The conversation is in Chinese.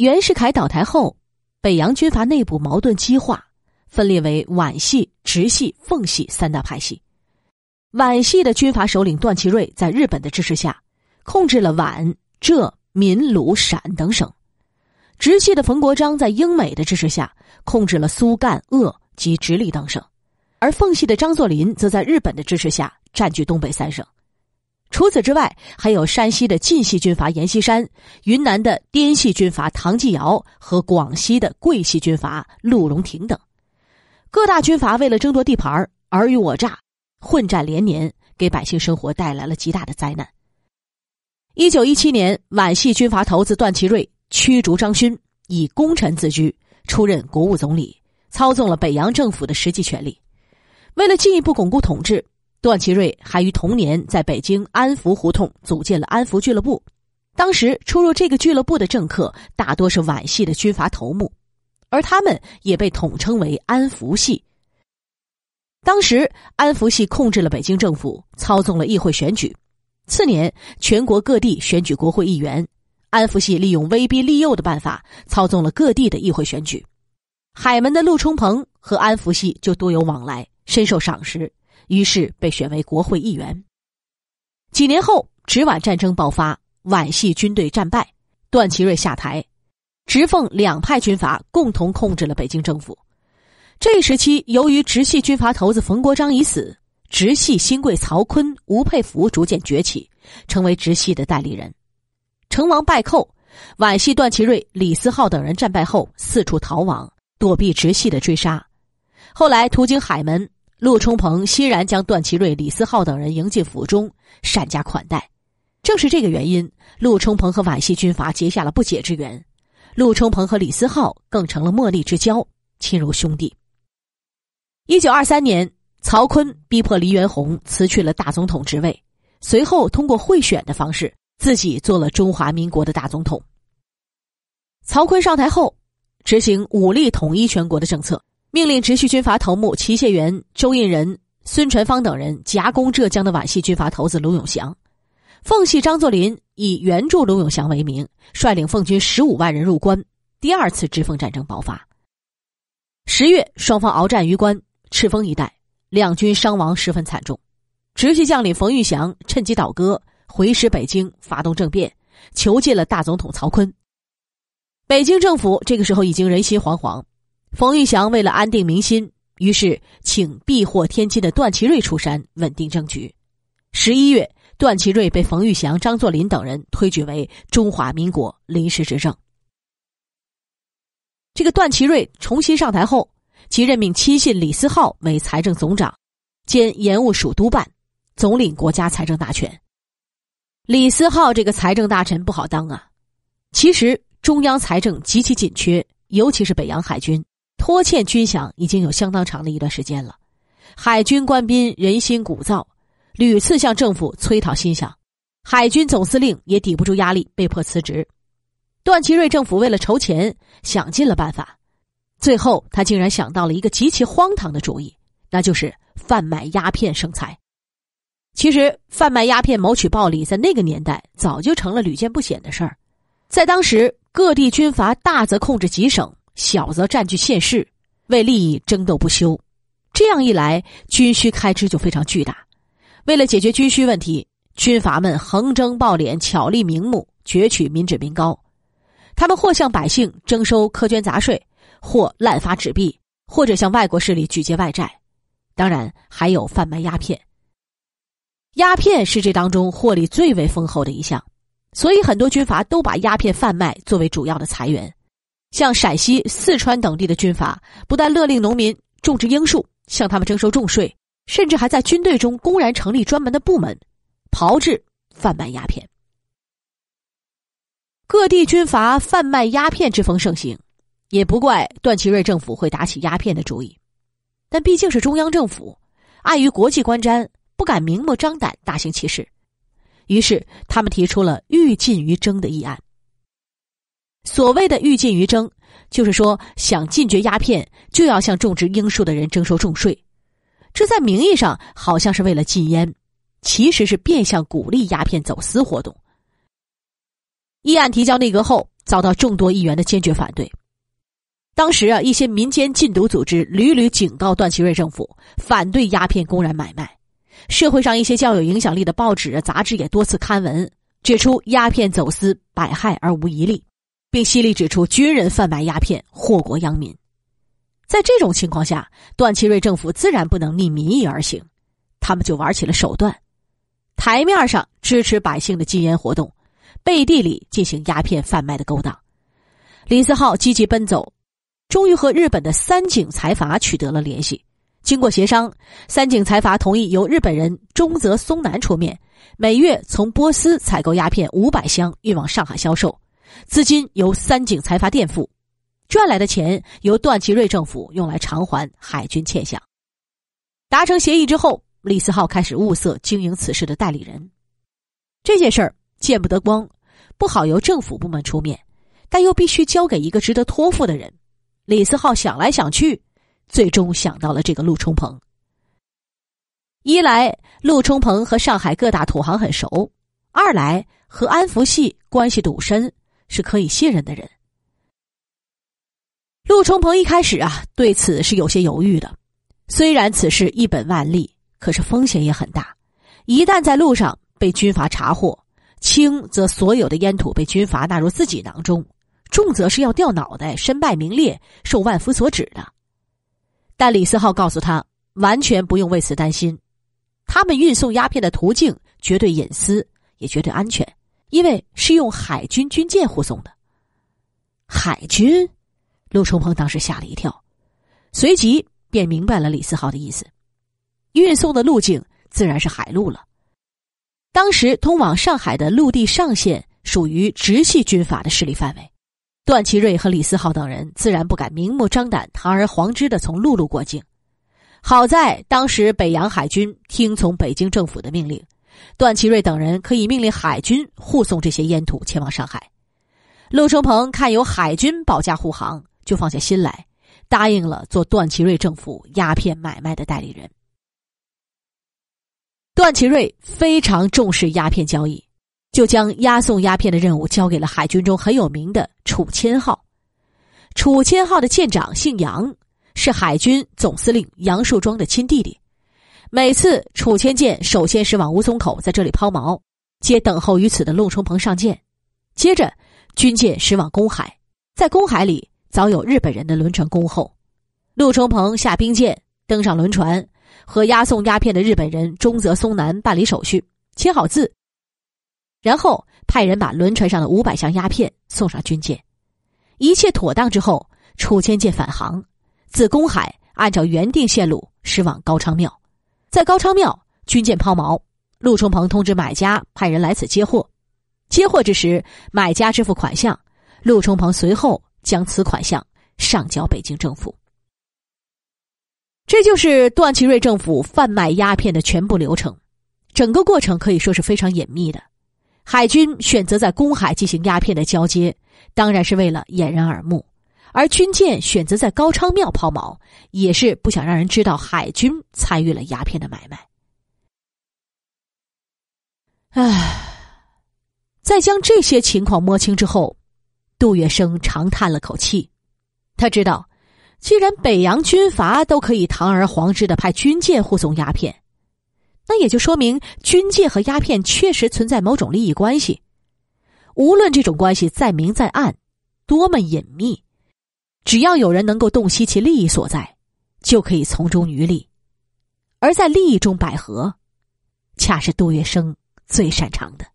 袁世凯倒台后，北洋军阀内部矛盾激化，分裂为皖系、直系、奉系三大派系。皖系的军阀首领段祺瑞在日本的支持下，控制了皖、浙、闽、鲁、陕等省；直系的冯国璋在英美的支持下，控制了苏、赣、鄂及直隶等省；而奉系的张作霖则在日本的支持下，占据东北三省。除此之外，还有山西的晋系军阀阎锡山、云南的滇系军阀唐继尧和广西的桂系军阀陆荣廷等。各大军阀为了争夺地盘尔虞我诈。混战连年，给百姓生活带来了极大的灾难。一九一七年，皖系军阀头子段祺瑞驱逐张勋，以功臣自居，出任国务总理，操纵了北洋政府的实际权力。为了进一步巩固统治，段祺瑞还于同年在北京安福胡同组建了安福俱乐部。当时出入这个俱乐部的政客大多是皖系的军阀头目，而他们也被统称为安福系。当时，安福系控制了北京政府，操纵了议会选举。次年，全国各地选举国会议员，安福系利用威逼利诱的办法，操纵了各地的议会选举。海门的陆冲鹏和安福系就多有往来，深受赏识，于是被选为国会议员。几年后，直皖战争爆发，皖系军队战败，段祺瑞下台，直奉两派军阀共同控制了北京政府。这一时期，由于直系军阀头子冯国璋已死，直系新贵曹锟、吴佩孚逐渐崛起，成为直系的代理人。成王败寇，皖系段祺瑞、李思浩等人战败后四处逃亡，躲避直系的追杀。后来途经海门，陆冲鹏欣然将段祺瑞、李思浩等人迎进府中，善加款待。正是这个原因，陆冲鹏和皖系军阀结下了不解之缘。陆冲鹏和李思浩更成了莫逆之交，亲如兄弟。一九二三年，曹锟逼迫黎元洪辞去了大总统职位，随后通过贿选的方式，自己做了中华民国的大总统。曹锟上台后，执行武力统一全国的政策，命令直系军阀头目齐燮元、周印仁、孙传芳等人夹攻浙江的皖系军阀头子卢永祥。奉系张作霖以援助卢永祥为名，率领奉军十五万人入关，第二次直奉战争爆发。十月，双方鏖战于关。赤峰一带，两军伤亡十分惨重。直系将领冯玉祥趁机倒戈，回师北京，发动政变，囚禁了大总统曹锟。北京政府这个时候已经人心惶惶。冯玉祥为了安定民心，于是请避祸天津的段祺瑞出山，稳定政局。十一月，段祺瑞被冯玉祥、张作霖等人推举为中华民国临时执政。这个段祺瑞重新上台后。即任命亲信李思浩为财政总长，兼盐务署督办，总领国家财政大权。李思浩这个财政大臣不好当啊！其实中央财政极其紧缺，尤其是北洋海军拖欠军饷已经有相当长的一段时间了。海军官兵人心鼓噪，屡次向政府催讨薪饷，海军总司令也抵不住压力，被迫辞职。段祺瑞政府为了筹钱，想尽了办法。最后，他竟然想到了一个极其荒唐的主意，那就是贩卖鸦片生财。其实，贩卖鸦片谋取暴利，在那个年代早就成了屡见不鲜的事儿。在当时，各地军阀大则控制几省，小则占据县市，为利益争斗不休。这样一来，军需开支就非常巨大。为了解决军需问题，军阀们横征暴敛，巧立名目，攫取民脂民膏。他们或向百姓征收苛捐杂税。或滥发纸币，或者向外国势力举借外债，当然还有贩卖鸦片。鸦片是这当中获利最为丰厚的一项，所以很多军阀都把鸦片贩卖作为主要的财源。像陕西、四川等地的军阀，不但勒令农民种植罂粟，向他们征收重税，甚至还在军队中公然成立专门的部门，炮制贩卖鸦片。各地军阀贩卖鸦片之风盛行。也不怪段祺瑞政府会打起鸦片的主意，但毕竟是中央政府，碍于国际观瞻，不敢明目张胆大行其事，于是他们提出了欲禁于征的议案。所谓的欲禁于征，就是说想禁绝鸦片，就要向种植罂粟的人征收重税。这在名义上好像是为了禁烟，其实是变相鼓励鸦片走私活动。议案提交内阁后，遭到众多议员的坚决反对。当时啊，一些民间禁毒组织屡屡警告段祺瑞政府反对鸦片公然买卖。社会上一些较有影响力的报纸、杂志也多次刊文，指出鸦片走私百害而无一利，并犀利指出军人贩卖鸦片祸国殃民。在这种情况下，段祺瑞政府自然不能逆民意而行，他们就玩起了手段，台面上支持百姓的禁烟活动，背地里进行鸦片贩卖的勾当。李思浩积极奔走，终于和日本的三井财阀取得了联系。经过协商，三井财阀同意由日本人中泽松南出面，每月从波斯采购鸦片五百箱，运往上海销售，资金由三井财阀垫付，赚来的钱由段祺瑞政府用来偿还海军欠项。达成协议之后，李思浩开始物色经营此事的代理人。这件事儿见不得光，不好由政府部门出面，但又必须交给一个值得托付的人。李思浩想来想去。最终想到了这个陆冲鹏。一来，陆冲鹏和上海各大土行很熟；二来，和安福系关系笃深，是可以信任的人。陆冲鹏一开始啊，对此是有些犹豫的。虽然此事一本万利，可是风险也很大。一旦在路上被军阀查获，轻则所有的烟土被军阀纳入自己囊中，重则是要掉脑袋、身败名裂、受万夫所指的。但李思浩告诉他，完全不用为此担心，他们运送鸦片的途径绝对隐私，也绝对安全，因为是用海军军舰护送的。海军，陆冲鹏当时吓了一跳，随即便明白了李思浩的意思，运送的路径自然是海路了。当时通往上海的陆地上线属于直系军阀的势力范围。段祺瑞和李思浩等人自然不敢明目张胆、堂而皇之的从陆路过境。好在当时北洋海军听从北京政府的命令，段祺瑞等人可以命令海军护送这些烟土前往上海。陆冲鹏看有海军保驾护航，就放下心来，答应了做段祺瑞政府鸦片买卖的代理人。段祺瑞非常重视鸦片交易。就将押送鸦片的任务交给了海军中很有名的楚谦号。楚谦号的舰长姓杨，是海军总司令杨树庄的亲弟弟。每次楚谦舰首先驶往吴淞口，在这里抛锚，接等候于此的陆冲鹏上舰。接着，军舰驶往公海，在公海里早有日本人的轮船恭候。陆冲鹏下兵舰，登上轮船，和押送鸦片的日本人中泽松南办理手续，签好字。然后派人把轮船上的五百箱鸦片送上军舰，一切妥当之后，楚谦舰返航，自公海按照原定线路驶往高昌庙，在高昌庙军舰抛锚，陆冲鹏通知买家派人来此接货，接货之时，买家支付款项，陆冲鹏随后将此款项上交北京政府。这就是段祺瑞政府贩卖鸦片的全部流程，整个过程可以说是非常隐秘的。海军选择在公海进行鸦片的交接，当然是为了掩人耳目；而军舰选择在高昌庙抛锚，也是不想让人知道海军参与了鸦片的买卖。唉，在将这些情况摸清之后，杜月笙长叹了口气。他知道，既然北洋军阀都可以堂而皇之的派军舰护送鸦片。那也就说明军舰和鸦片确实存在某种利益关系，无论这种关系再明再暗，多么隐秘，只要有人能够洞悉其利益所在，就可以从中渔利，而在利益中百合，恰是杜月笙最擅长的。